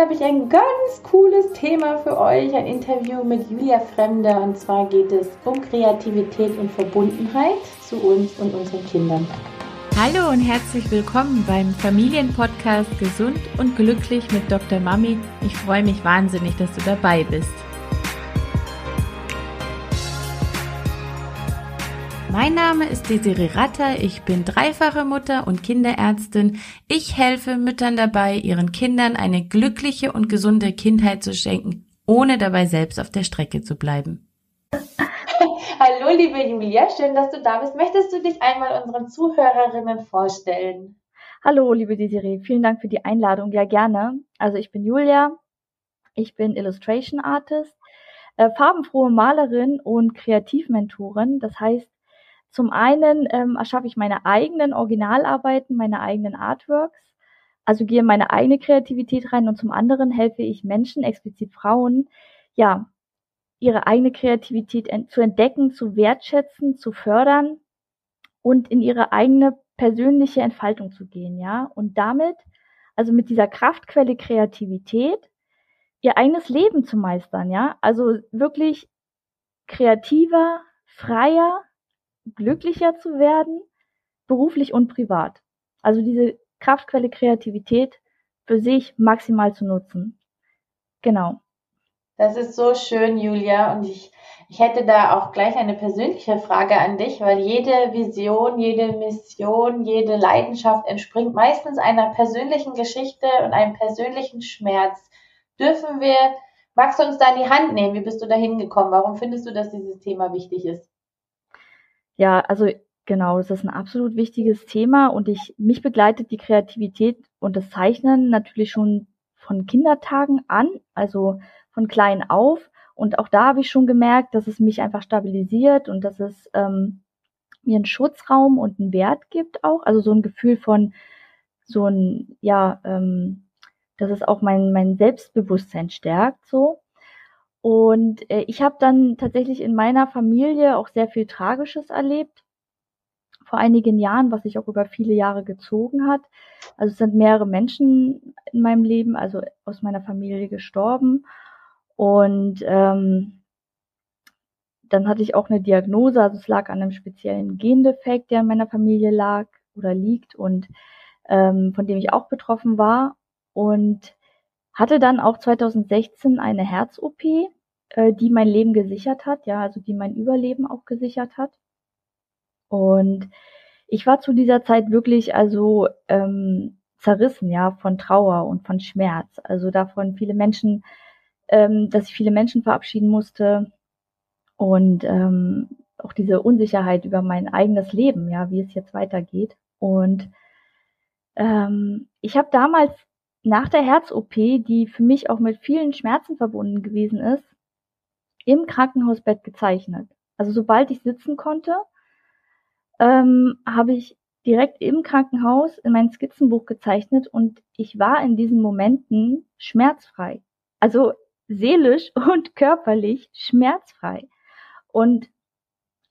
Heute habe ich ein ganz cooles Thema für euch, ein Interview mit Julia Fremde. Und zwar geht es um Kreativität und Verbundenheit zu uns und unseren Kindern. Hallo und herzlich willkommen beim Familienpodcast Gesund und Glücklich mit Dr. Mami. Ich freue mich wahnsinnig, dass du dabei bist. Mein Name ist Desiree Ratter, ich bin dreifache Mutter und Kinderärztin. Ich helfe Müttern dabei, ihren Kindern eine glückliche und gesunde Kindheit zu schenken, ohne dabei selbst auf der Strecke zu bleiben. Hallo liebe Julia, schön, dass du da bist. Möchtest du dich einmal unseren Zuhörerinnen vorstellen? Hallo liebe Desiree, vielen Dank für die Einladung. Ja, gerne. Also ich bin Julia, ich bin Illustration Artist, äh, farbenfrohe Malerin und Kreativmentorin. Das heißt, zum einen ähm, erschaffe ich meine eigenen Originalarbeiten, meine eigenen Artworks, also gehe meine eigene Kreativität rein und zum anderen helfe ich Menschen, explizit Frauen, ja, ihre eigene Kreativität zu entdecken, zu wertschätzen, zu fördern und in ihre eigene persönliche Entfaltung zu gehen, ja, und damit, also mit dieser Kraftquelle Kreativität, ihr eigenes Leben zu meistern, ja, also wirklich kreativer, freier, glücklicher zu werden, beruflich und privat. Also diese Kraftquelle Kreativität für sich maximal zu nutzen. Genau. Das ist so schön, Julia. Und ich, ich hätte da auch gleich eine persönliche Frage an dich, weil jede Vision, jede Mission, jede Leidenschaft entspringt meistens einer persönlichen Geschichte und einem persönlichen Schmerz. Dürfen wir, magst du uns da in die Hand nehmen? Wie bist du da hingekommen? Warum findest du, dass dieses Thema wichtig ist? Ja, also genau, das ist ein absolut wichtiges Thema und ich, mich begleitet die Kreativität und das Zeichnen natürlich schon von Kindertagen an, also von klein auf. Und auch da habe ich schon gemerkt, dass es mich einfach stabilisiert und dass es ähm, mir einen Schutzraum und einen Wert gibt auch. Also so ein Gefühl von so ein, ja, ähm, dass es auch mein, mein Selbstbewusstsein stärkt so. Und äh, ich habe dann tatsächlich in meiner Familie auch sehr viel Tragisches erlebt. Vor einigen Jahren, was sich auch über viele Jahre gezogen hat. Also es sind mehrere Menschen in meinem Leben, also aus meiner Familie gestorben. Und ähm, dann hatte ich auch eine Diagnose, also es lag an einem speziellen Gendefekt, der in meiner Familie lag oder liegt und ähm, von dem ich auch betroffen war. Und hatte dann auch 2016 eine Herz-OP, äh, die mein Leben gesichert hat, ja, also die mein Überleben auch gesichert hat. Und ich war zu dieser Zeit wirklich also ähm, zerrissen, ja, von Trauer und von Schmerz. Also davon viele Menschen, ähm, dass ich viele Menschen verabschieden musste und ähm, auch diese Unsicherheit über mein eigenes Leben, ja, wie es jetzt weitergeht. Und ähm, ich habe damals nach der Herz-OP, die für mich auch mit vielen Schmerzen verbunden gewesen ist, im Krankenhausbett gezeichnet. Also sobald ich sitzen konnte, ähm, habe ich direkt im Krankenhaus in mein Skizzenbuch gezeichnet und ich war in diesen Momenten schmerzfrei. Also seelisch und körperlich schmerzfrei. Und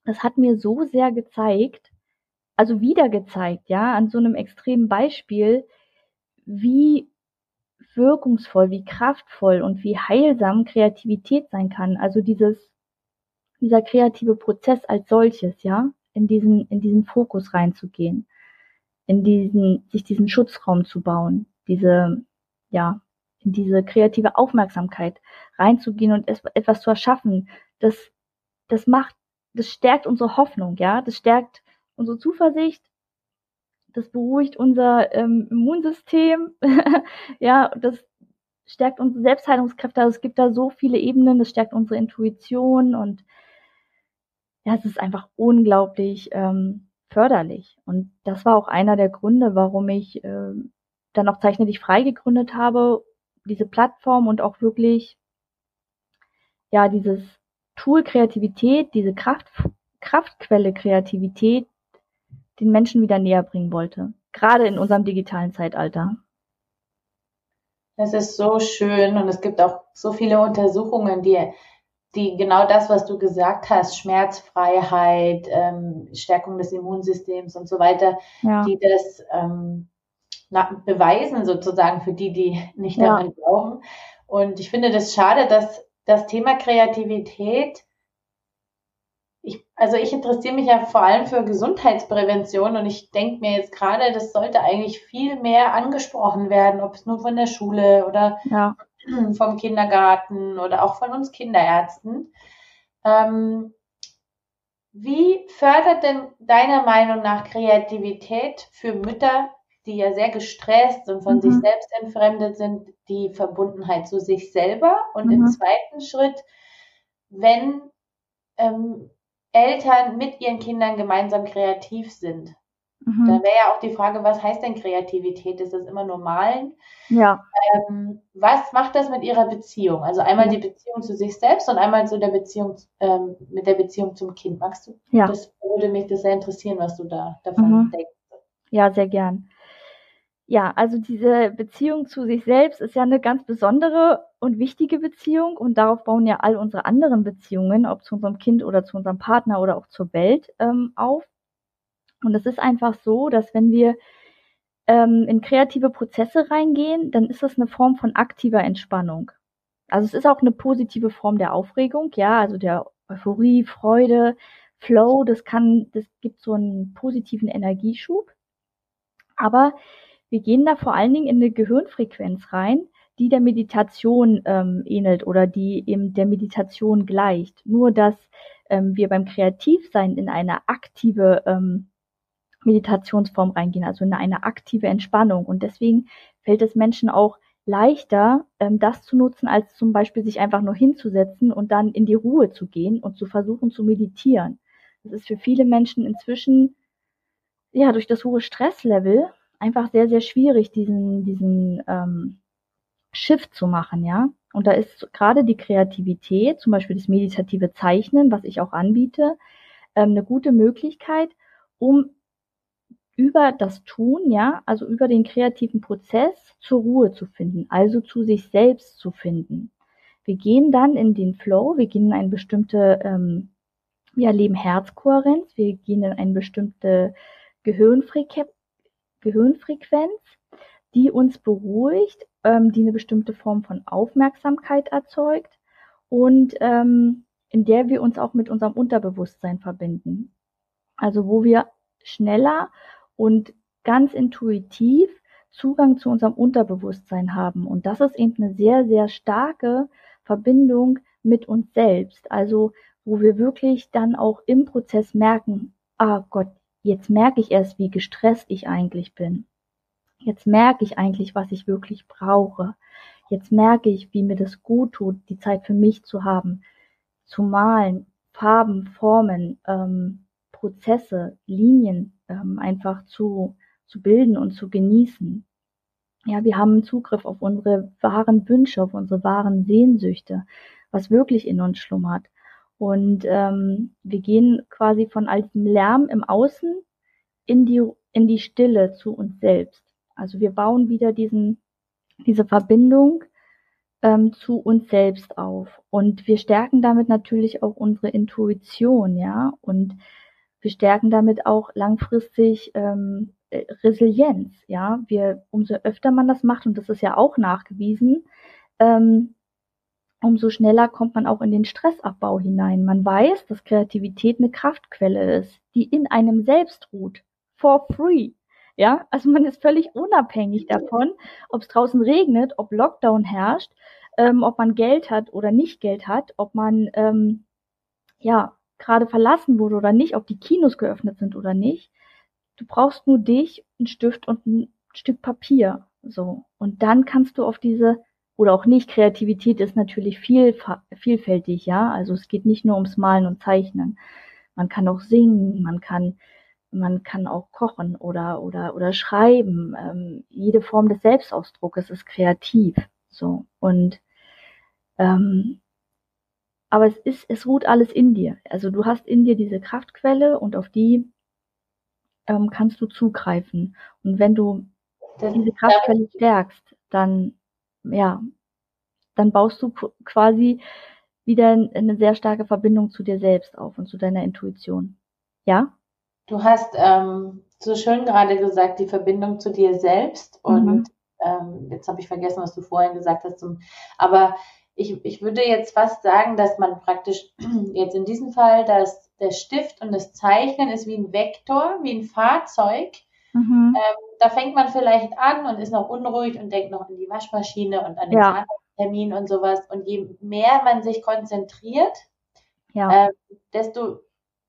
das hat mir so sehr gezeigt, also wieder gezeigt, ja, an so einem extremen Beispiel, wie wirkungsvoll, wie kraftvoll und wie heilsam Kreativität sein kann. Also dieses, dieser kreative Prozess als solches, ja, in diesen, in diesen Fokus reinzugehen, in diesen, sich diesen Schutzraum zu bauen, diese, ja, in diese kreative Aufmerksamkeit reinzugehen und etwas zu erschaffen, das, das macht, das stärkt unsere Hoffnung, ja, das stärkt unsere Zuversicht, das beruhigt unser ähm, Immunsystem, ja, das stärkt unsere Selbstheilungskräfte. Also es gibt da so viele Ebenen, das stärkt unsere Intuition und ja, es ist einfach unglaublich ähm, förderlich. Und das war auch einer der Gründe, warum ich äh, dann auch Zeichne dich frei gegründet habe, diese Plattform und auch wirklich ja dieses Tool Kreativität, diese Kraft, Kraftquelle Kreativität den Menschen wieder näher bringen wollte. Gerade in unserem digitalen Zeitalter. Das ist so schön und es gibt auch so viele Untersuchungen, die, die genau das, was du gesagt hast, Schmerzfreiheit, ähm, Stärkung des Immunsystems und so weiter, ja. die das ähm, beweisen sozusagen für die, die nicht ja. daran glauben. Und ich finde das schade, dass das Thema Kreativität also ich interessiere mich ja vor allem für Gesundheitsprävention und ich denke mir jetzt gerade, das sollte eigentlich viel mehr angesprochen werden, ob es nur von der Schule oder ja. vom Kindergarten oder auch von uns Kinderärzten. Ähm, wie fördert denn deiner Meinung nach Kreativität für Mütter, die ja sehr gestresst und von mhm. sich selbst entfremdet sind, die Verbundenheit zu sich selber? Und mhm. im zweiten Schritt, wenn ähm, Eltern mit ihren Kindern gemeinsam kreativ sind. Mhm. Da wäre ja auch die Frage, was heißt denn Kreativität? Ist das immer nur Malen? Ja. Ähm, was macht das mit ihrer Beziehung? Also einmal die Beziehung zu sich selbst und einmal zu der Beziehung ähm, mit der Beziehung zum Kind. Magst du? Ja. Das würde mich das sehr interessieren, was du da davon mhm. denkst. Ja, sehr gern. Ja, also diese Beziehung zu sich selbst ist ja eine ganz besondere und wichtige Beziehung und darauf bauen ja all unsere anderen Beziehungen, ob zu unserem Kind oder zu unserem Partner oder auch zur Welt ähm, auf. Und es ist einfach so, dass wenn wir ähm, in kreative Prozesse reingehen, dann ist das eine Form von aktiver Entspannung. Also es ist auch eine positive Form der Aufregung, ja, also der Euphorie, Freude, Flow, das kann, das gibt so einen positiven Energieschub. Aber wir gehen da vor allen Dingen in eine Gehirnfrequenz rein, die der Meditation ähm, ähnelt oder die eben der Meditation gleicht. Nur dass ähm, wir beim Kreativsein in eine aktive ähm, Meditationsform reingehen, also in eine aktive Entspannung. Und deswegen fällt es Menschen auch leichter, ähm, das zu nutzen, als zum Beispiel sich einfach nur hinzusetzen und dann in die Ruhe zu gehen und zu versuchen zu meditieren. Das ist für viele Menschen inzwischen ja durch das hohe Stresslevel einfach sehr, sehr schwierig, diesen, diesen ähm, Shift zu machen, ja. Und da ist gerade die Kreativität, zum Beispiel das meditative Zeichnen, was ich auch anbiete, ähm, eine gute Möglichkeit, um über das Tun, ja, also über den kreativen Prozess zur Ruhe zu finden, also zu sich selbst zu finden. Wir gehen dann in den Flow, wir gehen in eine bestimmte, ähm, wir erleben Herzkohärenz, wir gehen in eine bestimmte Gehirnfrequenz, Gehirnfrequenz, die uns beruhigt, ähm, die eine bestimmte Form von Aufmerksamkeit erzeugt und ähm, in der wir uns auch mit unserem Unterbewusstsein verbinden. Also wo wir schneller und ganz intuitiv Zugang zu unserem Unterbewusstsein haben. Und das ist eben eine sehr, sehr starke Verbindung mit uns selbst. Also wo wir wirklich dann auch im Prozess merken, ah Gott, Jetzt merke ich erst, wie gestresst ich eigentlich bin. Jetzt merke ich eigentlich, was ich wirklich brauche. Jetzt merke ich, wie mir das gut tut, die Zeit für mich zu haben, zu malen, Farben, Formen, ähm, Prozesse, Linien ähm, einfach zu, zu bilden und zu genießen. Ja, wir haben Zugriff auf unsere wahren Wünsche, auf unsere wahren Sehnsüchte, was wirklich in uns schlummert. Und ähm, wir gehen quasi von all diesem Lärm im Außen in die, in die Stille zu uns selbst. Also wir bauen wieder diesen, diese Verbindung ähm, zu uns selbst auf. Und wir stärken damit natürlich auch unsere Intuition, ja. Und wir stärken damit auch langfristig ähm, Resilienz, ja. Wir, umso öfter man das macht, und das ist ja auch nachgewiesen, ähm, umso schneller kommt man auch in den Stressabbau hinein. Man weiß, dass Kreativität eine Kraftquelle ist, die in einem selbst ruht. For free. Ja, also man ist völlig unabhängig davon, ob es draußen regnet, ob Lockdown herrscht, ähm, ob man Geld hat oder nicht Geld hat, ob man ähm, ja gerade verlassen wurde oder nicht, ob die Kinos geöffnet sind oder nicht. Du brauchst nur dich, einen Stift und ein Stück Papier. So. Und dann kannst du auf diese oder auch nicht. Kreativität ist natürlich viel, vielfältig, ja. Also es geht nicht nur ums Malen und Zeichnen. Man kann auch singen, man kann, man kann auch kochen oder, oder, oder schreiben. Ähm, jede Form des Selbstausdruckes ist kreativ. So. Und, ähm, aber es ist, es ruht alles in dir. Also du hast in dir diese Kraftquelle und auf die ähm, kannst du zugreifen. Und wenn du diese Kraftquelle stärkst, dann ja, dann baust du quasi wieder eine sehr starke Verbindung zu dir selbst auf und zu deiner Intuition. Ja? Du hast ähm, so schön gerade gesagt, die Verbindung zu dir selbst und mhm. ähm, jetzt habe ich vergessen, was du vorhin gesagt hast, zum, aber ich, ich würde jetzt fast sagen, dass man praktisch jetzt in diesem Fall, dass der Stift und das Zeichnen ist wie ein Vektor, wie ein Fahrzeug. Mhm. Ähm, da fängt man vielleicht an und ist noch unruhig und denkt noch an die Waschmaschine und an den ja. Termin und sowas. Und je mehr man sich konzentriert, ja. äh, desto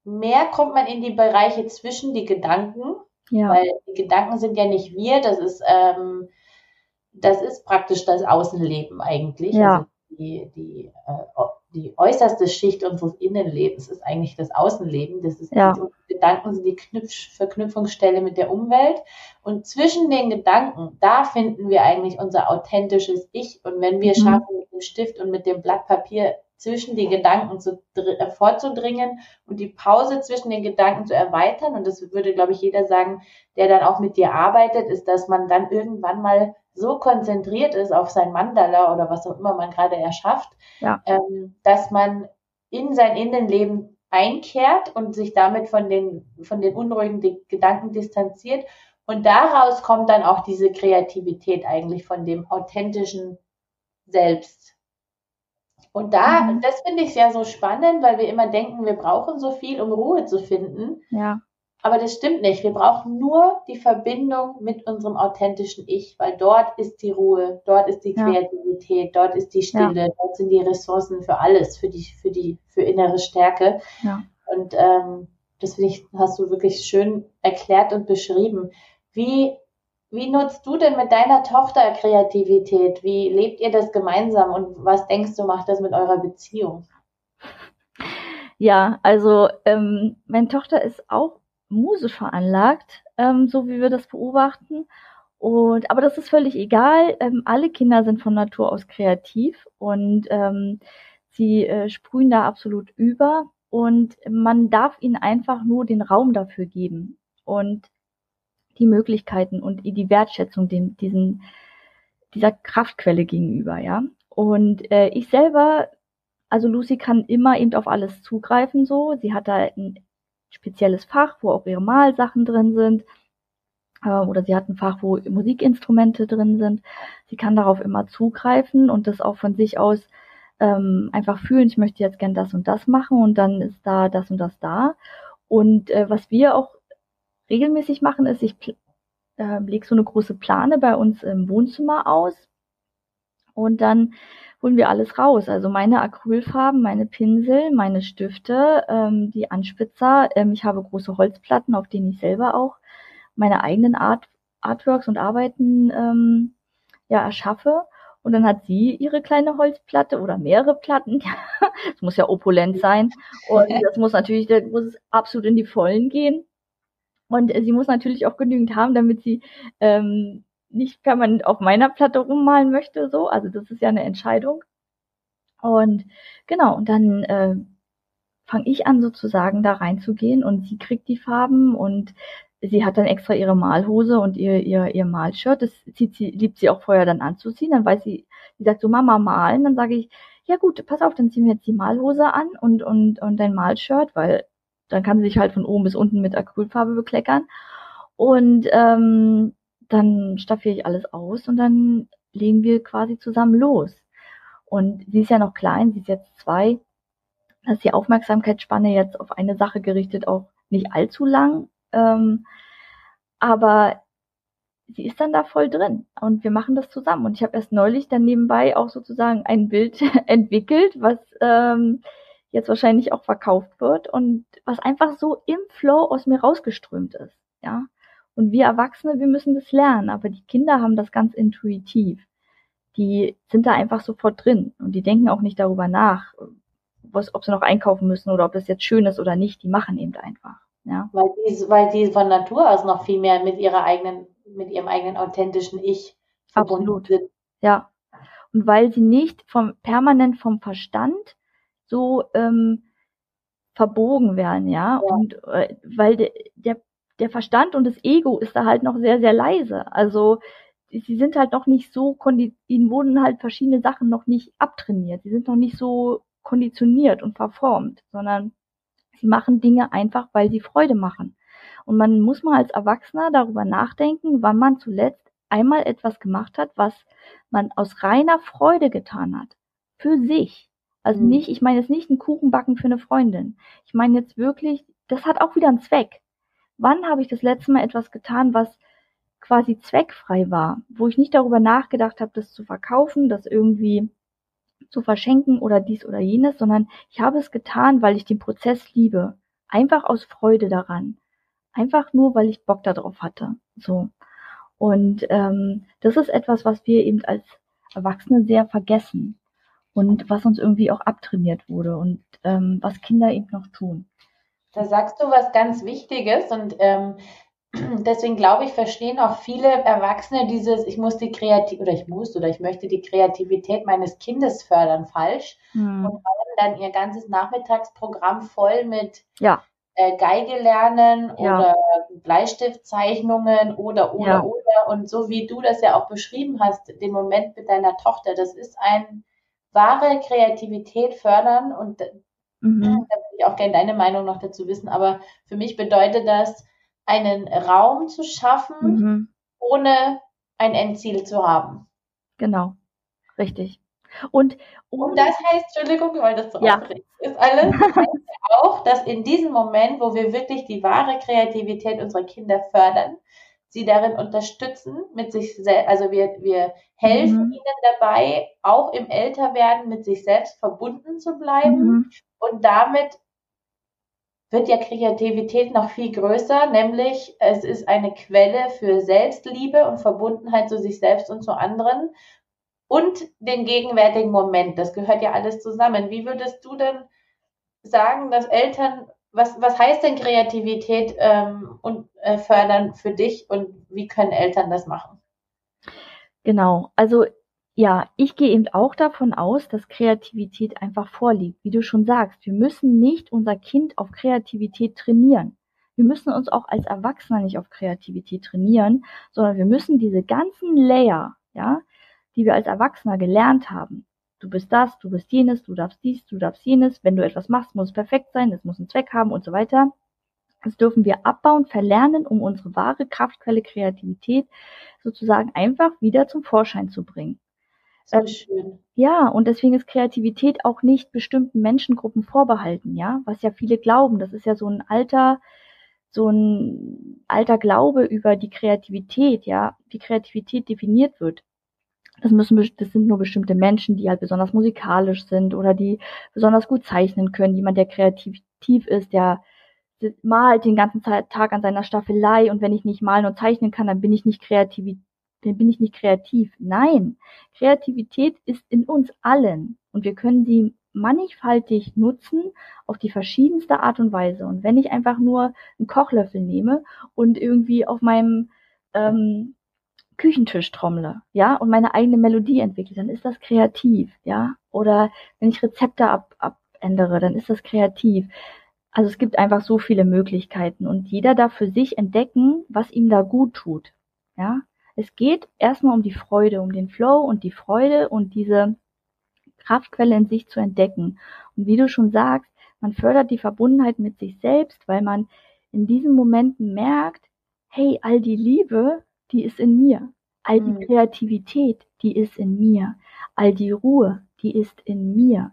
mehr kommt man in die Bereiche zwischen die Gedanken. Ja. Weil die Gedanken sind ja nicht wir, das ist, ähm, das ist praktisch das Außenleben eigentlich. Ja. Also die, die, äh, die äußerste Schicht unseres Innenlebens ist eigentlich das Außenleben. Das ist ja. die Gedanken sind die Knüpf Verknüpfungsstelle mit der Umwelt. Und zwischen den Gedanken, da finden wir eigentlich unser authentisches Ich. Und wenn wir mhm. schaffen, mit dem Stift und mit dem Blatt Papier zwischen die Gedanken zu, äh, vorzudringen und die Pause zwischen den Gedanken zu erweitern, und das würde, glaube ich, jeder sagen, der dann auch mit dir arbeitet, ist, dass man dann irgendwann mal so konzentriert ist auf sein Mandala oder was auch immer man gerade erschafft, ja. ähm, dass man in sein Innenleben einkehrt und sich damit von den, von den unruhigen Gedanken distanziert. Und daraus kommt dann auch diese Kreativität eigentlich von dem authentischen Selbst. Und da, mhm. das finde ich sehr so spannend, weil wir immer denken, wir brauchen so viel, um Ruhe zu finden. Ja. Aber das stimmt nicht. Wir brauchen nur die Verbindung mit unserem authentischen Ich, weil dort ist die Ruhe, dort ist die Kreativität, ja. dort ist die Stille, ja. dort sind die Ressourcen für alles, für die, für die, für innere Stärke. Ja. Und ähm, das finde ich, hast du wirklich schön erklärt und beschrieben. Wie, wie nutzt du denn mit deiner Tochter Kreativität? Wie lebt ihr das gemeinsam und was denkst du, macht das mit eurer Beziehung? Ja, also ähm, meine Tochter ist auch musisch veranlagt, ähm, so wie wir das beobachten. Und, aber das ist völlig egal. Ähm, alle Kinder sind von Natur aus kreativ und ähm, sie äh, sprühen da absolut über. Und man darf ihnen einfach nur den Raum dafür geben und die Möglichkeiten und die Wertschätzung dem, diesen, dieser Kraftquelle gegenüber, ja. Und äh, ich selber, also Lucy kann immer eben auf alles zugreifen so. Sie hat da ein spezielles Fach, wo auch ihre Malsachen drin sind. Ähm, oder sie hat ein Fach, wo Musikinstrumente drin sind. Sie kann darauf immer zugreifen und das auch von sich aus ähm, einfach fühlen, ich möchte jetzt gern das und das machen und dann ist da das und das da. Und äh, was wir auch regelmäßig machen, ist, ich äh, lege so eine große Plane bei uns im Wohnzimmer aus und dann holen wir alles raus. Also meine Acrylfarben, meine Pinsel, meine Stifte, ähm, die Anspitzer. Ähm, ich habe große Holzplatten, auf denen ich selber auch meine eigenen Art, Artworks und Arbeiten ähm, ja, erschaffe. Und dann hat sie ihre kleine Holzplatte oder mehrere Platten. Es muss ja opulent sein. Und das muss natürlich, das muss absolut in die Vollen gehen. Und sie muss natürlich auch genügend haben, damit sie ähm, nicht permanent auf meiner Platte rummalen möchte, so. Also das ist ja eine Entscheidung. Und genau, und dann äh, fange ich an sozusagen da reinzugehen und sie kriegt die Farben und sie hat dann extra ihre Malhose und ihr, ihr, ihr Malshirt. Das zieht sie, liebt sie auch vorher dann anzuziehen. Dann weiß sie, sie sagt so, Mama, malen. Dann sage ich, ja gut, pass auf, dann ziehen wir jetzt die Malhose an und, und, und dein Malshirt, weil dann kann sie sich halt von oben bis unten mit Acrylfarbe bekleckern. Und ähm, dann staffiere ich alles aus und dann legen wir quasi zusammen los. Und sie ist ja noch klein, sie ist jetzt zwei. Da ist die Aufmerksamkeitsspanne jetzt auf eine Sache gerichtet auch nicht allzu lang. Ähm, aber sie ist dann da voll drin und wir machen das zusammen. Und ich habe erst neulich dann nebenbei auch sozusagen ein Bild entwickelt, was ähm, jetzt wahrscheinlich auch verkauft wird und was einfach so im Flow aus mir rausgeströmt ist. Ja. Und wir Erwachsene, wir müssen das lernen, aber die Kinder haben das ganz intuitiv. Die sind da einfach sofort drin und die denken auch nicht darüber nach, was, ob sie noch einkaufen müssen oder ob das jetzt schön ist oder nicht. Die machen eben einfach. Ja. Weil die, weil die von Natur aus noch viel mehr mit ihrer eigenen, mit ihrem eigenen authentischen Ich verbunden Absolut. sind. Ja. Und weil sie nicht vom permanent vom Verstand so ähm, verbogen werden, ja. ja. Und äh, weil de, der der Verstand und das Ego ist da halt noch sehr, sehr leise. Also sie sind halt noch nicht so, ihnen wurden halt verschiedene Sachen noch nicht abtrainiert. Sie sind noch nicht so konditioniert und verformt, sondern sie machen Dinge einfach, weil sie Freude machen. Und man muss mal als Erwachsener darüber nachdenken, wann man zuletzt einmal etwas gemacht hat, was man aus reiner Freude getan hat. Für sich. Also mhm. nicht, ich meine jetzt nicht einen Kuchen backen für eine Freundin. Ich meine jetzt wirklich, das hat auch wieder einen Zweck. Wann habe ich das letzte Mal etwas getan, was quasi zweckfrei war, wo ich nicht darüber nachgedacht habe, das zu verkaufen, das irgendwie zu verschenken oder dies oder jenes, sondern ich habe es getan, weil ich den Prozess liebe. Einfach aus Freude daran. Einfach nur, weil ich Bock darauf hatte. So. Und ähm, das ist etwas, was wir eben als Erwachsene sehr vergessen und was uns irgendwie auch abtrainiert wurde und ähm, was Kinder eben noch tun. Da sagst du was ganz Wichtiges und ähm, deswegen glaube ich, verstehen auch viele Erwachsene dieses, ich muss die Kreativität oder ich muss oder ich möchte die Kreativität meines Kindes fördern falsch hm. und bauen dann ihr ganzes Nachmittagsprogramm voll mit ja. äh, Geige lernen ja. oder Bleistiftzeichnungen oder oder ja. oder und so wie du das ja auch beschrieben hast, den Moment mit deiner Tochter, das ist ein wahre Kreativität fördern und mhm. da würde ich auch gerne deine Meinung noch dazu wissen, aber für mich bedeutet das, einen Raum zu schaffen, mhm. ohne ein Endziel zu haben. Genau, richtig. Und, und das heißt, Entschuldigung, weil das so ja. aufregend ist alles, das heißt auch, dass in diesem Moment, wo wir wirklich die wahre Kreativität unserer Kinder fördern, sie darin unterstützen, mit sich selbst, also wir, wir helfen mhm. ihnen dabei, auch im Älterwerden mit sich selbst verbunden zu bleiben mhm. und damit wird ja Kreativität noch viel größer, nämlich es ist eine Quelle für Selbstliebe und Verbundenheit zu sich selbst und zu anderen und den gegenwärtigen Moment. Das gehört ja alles zusammen. Wie würdest du denn sagen, dass Eltern, was, was heißt denn Kreativität ähm, und äh, fördern für dich und wie können Eltern das machen? Genau, also ja, ich gehe eben auch davon aus, dass Kreativität einfach vorliegt. Wie du schon sagst, wir müssen nicht unser Kind auf Kreativität trainieren. Wir müssen uns auch als Erwachsener nicht auf Kreativität trainieren, sondern wir müssen diese ganzen Layer, ja, die wir als Erwachsener gelernt haben. Du bist das, du bist jenes, du darfst dies, du darfst jenes. Wenn du etwas machst, muss es perfekt sein, es muss einen Zweck haben und so weiter. Das dürfen wir abbauen, verlernen, um unsere wahre Kraftquelle Kreativität sozusagen einfach wieder zum Vorschein zu bringen. Sehr schön. Ja, und deswegen ist Kreativität auch nicht bestimmten Menschengruppen vorbehalten, ja, was ja viele glauben. Das ist ja so ein alter, so ein alter Glaube über die Kreativität, ja, wie Kreativität definiert wird. Das müssen, das sind nur bestimmte Menschen, die halt besonders musikalisch sind oder die besonders gut zeichnen können. Jemand, der kreativ ist, der malt den ganzen Tag an seiner Staffelei und wenn ich nicht malen und zeichnen kann, dann bin ich nicht kreativ, dann bin ich nicht kreativ. Nein, Kreativität ist in uns allen und wir können sie mannigfaltig nutzen auf die verschiedenste Art und Weise. Und wenn ich einfach nur einen Kochlöffel nehme und irgendwie auf meinem ähm, Küchentisch trommle, ja, und meine eigene Melodie entwickle, dann ist das kreativ, ja. Oder wenn ich Rezepte ab, abändere, dann ist das kreativ. Also es gibt einfach so viele Möglichkeiten und jeder darf für sich entdecken, was ihm da gut tut, ja. Es geht erstmal um die Freude, um den Flow und die Freude und diese Kraftquelle in sich zu entdecken. Und wie du schon sagst, man fördert die Verbundenheit mit sich selbst, weil man in diesen Momenten merkt, hey, all die Liebe, die ist in mir. All die mhm. Kreativität, die ist in mir. All die Ruhe, die ist in mir.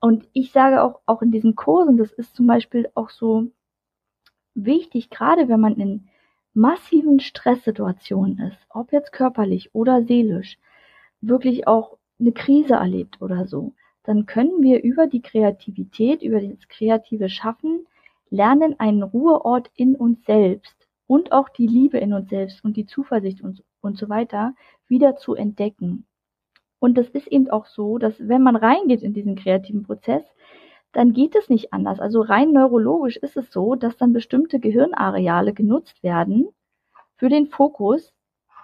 Und ich sage auch, auch in diesen Kursen, das ist zum Beispiel auch so wichtig, gerade wenn man in massiven Stresssituationen ist, ob jetzt körperlich oder seelisch, wirklich auch eine Krise erlebt oder so, dann können wir über die Kreativität, über das kreative Schaffen lernen, einen Ruheort in uns selbst und auch die Liebe in uns selbst und die Zuversicht und, und so weiter wieder zu entdecken. Und das ist eben auch so, dass wenn man reingeht in diesen kreativen Prozess, dann geht es nicht anders. Also rein neurologisch ist es so, dass dann bestimmte Gehirnareale genutzt werden für den Fokus,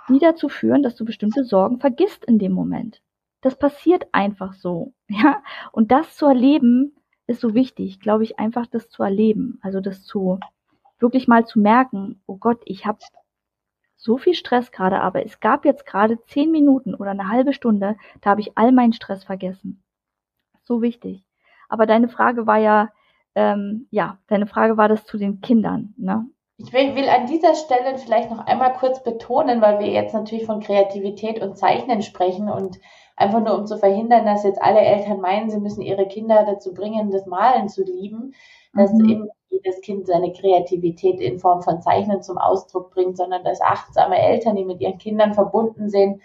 die dazu führen, dass du bestimmte Sorgen vergisst in dem Moment. Das passiert einfach so, ja. Und das zu erleben ist so wichtig, glaube ich, einfach das zu erleben. Also das zu wirklich mal zu merken, oh Gott, ich habe so viel Stress gerade, aber es gab jetzt gerade zehn Minuten oder eine halbe Stunde, da habe ich all meinen Stress vergessen. So wichtig. Aber deine Frage war ja, ähm, ja, deine Frage war das zu den Kindern, ne? Ich will, will, an dieser Stelle vielleicht noch einmal kurz betonen, weil wir jetzt natürlich von Kreativität und Zeichnen sprechen und einfach nur um zu verhindern, dass jetzt alle Eltern meinen, sie müssen ihre Kinder dazu bringen, das Malen zu lieben, dass mhm. eben jedes Kind seine Kreativität in Form von Zeichnen zum Ausdruck bringt, sondern dass achtsame Eltern, die mit ihren Kindern verbunden sind,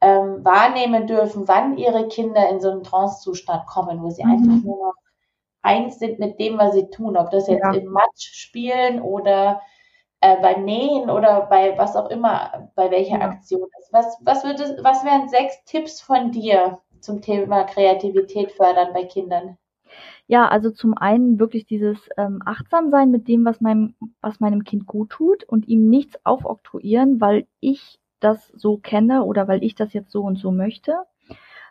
ähm, wahrnehmen dürfen, wann ihre Kinder in so einen Trance-Zustand kommen, wo sie mhm. einfach nur noch eins sind mit dem, was sie tun, ob das jetzt ja. im Matsch spielen oder äh, beim Nähen oder bei was auch immer, bei welcher ja. Aktion ist. Was, was, würde, was wären sechs Tipps von dir zum Thema Kreativität fördern bei Kindern? Ja, also zum einen wirklich dieses ähm, achtsam sein mit dem, was meinem, was meinem Kind gut tut und ihm nichts aufoktroyieren, weil ich das so kenne oder weil ich das jetzt so und so möchte,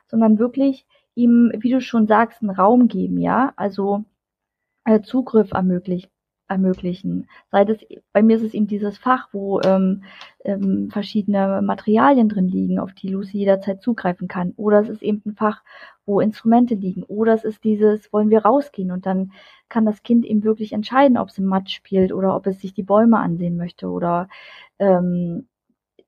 sondern wirklich ihm, wie du schon sagst, einen Raum geben, ja, also äh, Zugriff ermöglicht ermöglichen. Sei das, bei mir ist es eben dieses Fach, wo ähm, ähm, verschiedene Materialien drin liegen, auf die Lucy jederzeit zugreifen kann. Oder es ist eben ein Fach, wo Instrumente liegen. Oder es ist dieses, wollen wir rausgehen und dann kann das Kind eben wirklich entscheiden, ob es im Matsch spielt oder ob es sich die Bäume ansehen möchte oder ähm,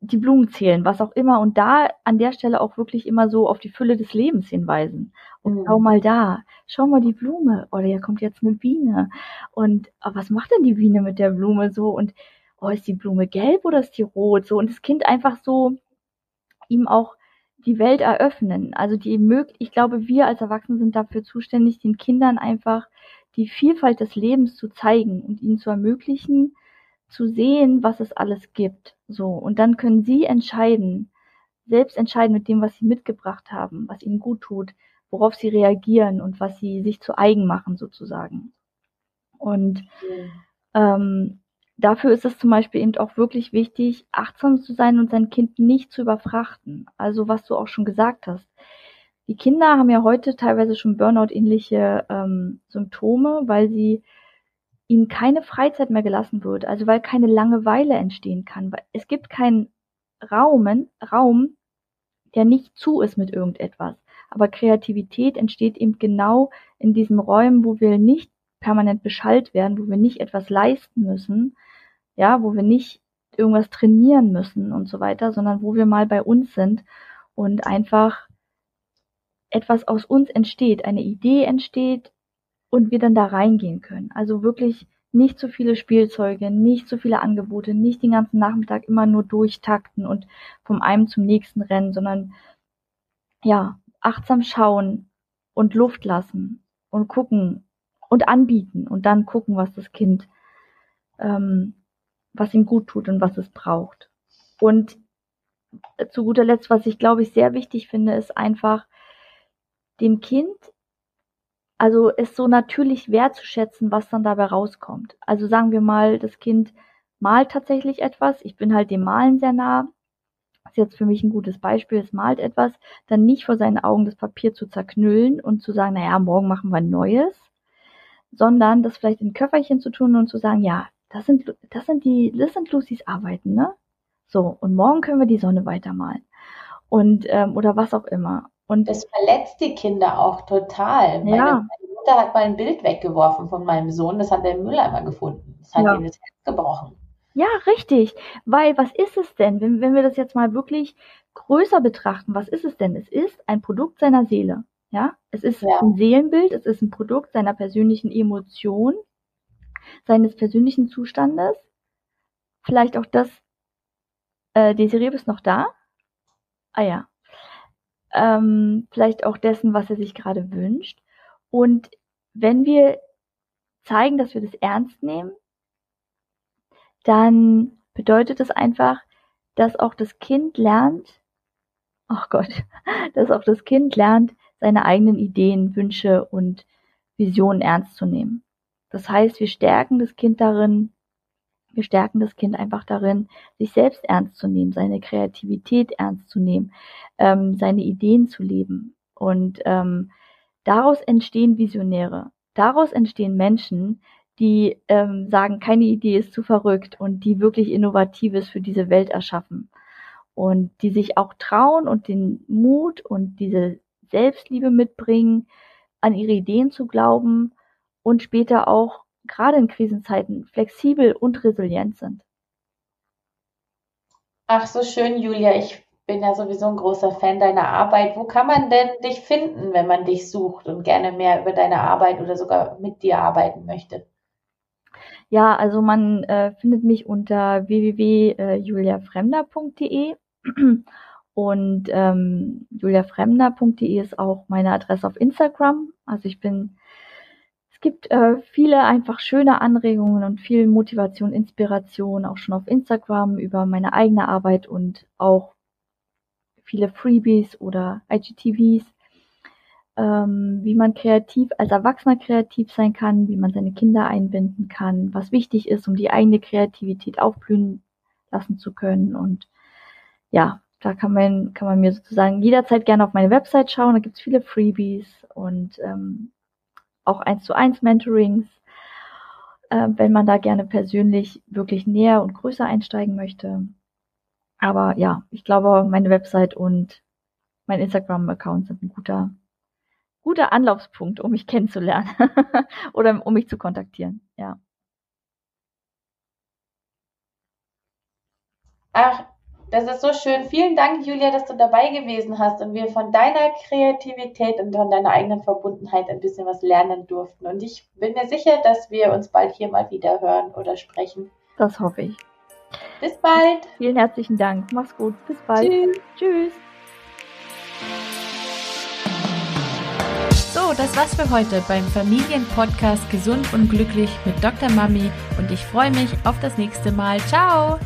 die Blumen zählen, was auch immer. Und da an der Stelle auch wirklich immer so auf die Fülle des Lebens hinweisen. Und mhm. schau mal da, schau mal die Blume. Oder hier kommt jetzt eine Biene. Und oh, was macht denn die Biene mit der Blume so? Und oh, ist die Blume gelb oder ist die rot? So, und das Kind einfach so ihm auch die Welt eröffnen. Also die mög ich glaube, wir als Erwachsene sind dafür zuständig, den Kindern einfach die Vielfalt des Lebens zu zeigen und ihnen zu ermöglichen, zu sehen, was es alles gibt. So. Und dann können sie entscheiden, selbst entscheiden mit dem, was sie mitgebracht haben, was ihnen gut tut, worauf sie reagieren und was sie sich zu eigen machen, sozusagen. Und mhm. ähm, dafür ist es zum Beispiel eben auch wirklich wichtig, achtsam zu sein und sein Kind nicht zu überfrachten. Also was du auch schon gesagt hast. Die Kinder haben ja heute teilweise schon Burnout-ähnliche ähm, Symptome, weil sie ihnen keine Freizeit mehr gelassen wird, also weil keine Langeweile entstehen kann. Weil es gibt keinen Raumen, Raum, der nicht zu ist mit irgendetwas. Aber Kreativität entsteht eben genau in diesen Räumen, wo wir nicht permanent beschallt werden, wo wir nicht etwas leisten müssen, ja, wo wir nicht irgendwas trainieren müssen und so weiter, sondern wo wir mal bei uns sind und einfach etwas aus uns entsteht, eine Idee entsteht, und wir dann da reingehen können. Also wirklich nicht zu viele Spielzeuge, nicht zu viele Angebote, nicht den ganzen Nachmittag immer nur durchtakten und vom einen zum nächsten rennen, sondern ja, achtsam schauen und Luft lassen und gucken und anbieten und dann gucken, was das Kind, ähm, was ihm gut tut und was es braucht. Und zu guter Letzt, was ich glaube ich sehr wichtig finde, ist einfach dem Kind also es so natürlich wertzuschätzen, was dann dabei rauskommt. Also sagen wir mal, das Kind malt tatsächlich etwas, ich bin halt dem Malen sehr nah, das ist jetzt für mich ein gutes Beispiel, es malt etwas, dann nicht vor seinen Augen das Papier zu zerknüllen und zu sagen, naja, morgen machen wir ein neues, sondern das vielleicht in Köfferchen zu tun und zu sagen, ja, das sind, das sind die, das sind Lucys Arbeiten, ne? So, und morgen können wir die Sonne weitermalen. Und, ähm, oder was auch immer. Und das verletzt die Kinder auch total. Ja. Meine, Mutter hat mal ein Bild weggeworfen von meinem Sohn, das hat er im Mülleimer gefunden. Das hat ja. ihm das Herz gebrochen. Ja, richtig. Weil was ist es denn, wenn, wenn wir das jetzt mal wirklich größer betrachten, was ist es denn? Es ist ein Produkt seiner Seele. Ja, es ist ja. ein Seelenbild, es ist ein Produkt seiner persönlichen Emotion, seines persönlichen Zustandes. Vielleicht auch das, äh, Desiree, bist noch da? Ah ja, ähm, vielleicht auch dessen, was er sich gerade wünscht. Und wenn wir zeigen, dass wir das ernst nehmen, dann bedeutet das einfach, dass auch das Kind lernt, ach oh Gott, dass auch das Kind lernt, seine eigenen Ideen, Wünsche und Visionen ernst zu nehmen. Das heißt, wir stärken das Kind darin, wir stärken das Kind einfach darin, sich selbst ernst zu nehmen, seine Kreativität ernst zu nehmen, ähm, seine Ideen zu leben. Und ähm, daraus entstehen Visionäre. Daraus entstehen Menschen, die ähm, sagen, keine Idee ist zu verrückt und die wirklich Innovatives für diese Welt erschaffen. Und die sich auch trauen und den Mut und diese Selbstliebe mitbringen, an ihre Ideen zu glauben und später auch gerade in Krisenzeiten flexibel und resilient sind. Ach, so schön, Julia. Ich bin ja sowieso ein großer Fan deiner Arbeit. Wo kann man denn dich finden, wenn man dich sucht und gerne mehr über deine Arbeit oder sogar mit dir arbeiten möchte? Ja, also man äh, findet mich unter www.juliafremder.de und ähm, juliafremder.de ist auch meine Adresse auf Instagram. Also ich bin gibt äh, viele einfach schöne Anregungen und viel Motivation, Inspiration, auch schon auf Instagram über meine eigene Arbeit und auch viele Freebies oder IGTVs, ähm, wie man kreativ als Erwachsener kreativ sein kann, wie man seine Kinder einbinden kann, was wichtig ist, um die eigene Kreativität aufblühen lassen zu können. Und ja, da kann man, kann man mir sozusagen jederzeit gerne auf meine Website schauen. Da gibt es viele Freebies und ähm, auch eins zu eins Mentorings, äh, wenn man da gerne persönlich wirklich näher und größer einsteigen möchte. Aber ja, ich glaube, meine Website und mein Instagram-Account sind ein guter, guter Anlaufspunkt, um mich kennenzulernen oder um mich zu kontaktieren. Ja. Ach, das ist so schön. Vielen Dank, Julia, dass du dabei gewesen hast und wir von deiner Kreativität und von deiner eigenen Verbundenheit ein bisschen was lernen durften. Und ich bin mir sicher, dass wir uns bald hier mal wieder hören oder sprechen. Das hoffe ich. Bis bald. Vielen herzlichen Dank. Mach's gut. Bis bald. Tschüss. Tschüss. So, das war's für heute beim Familienpodcast Gesund und Glücklich mit Dr. Mami und ich freue mich auf das nächste Mal. Ciao!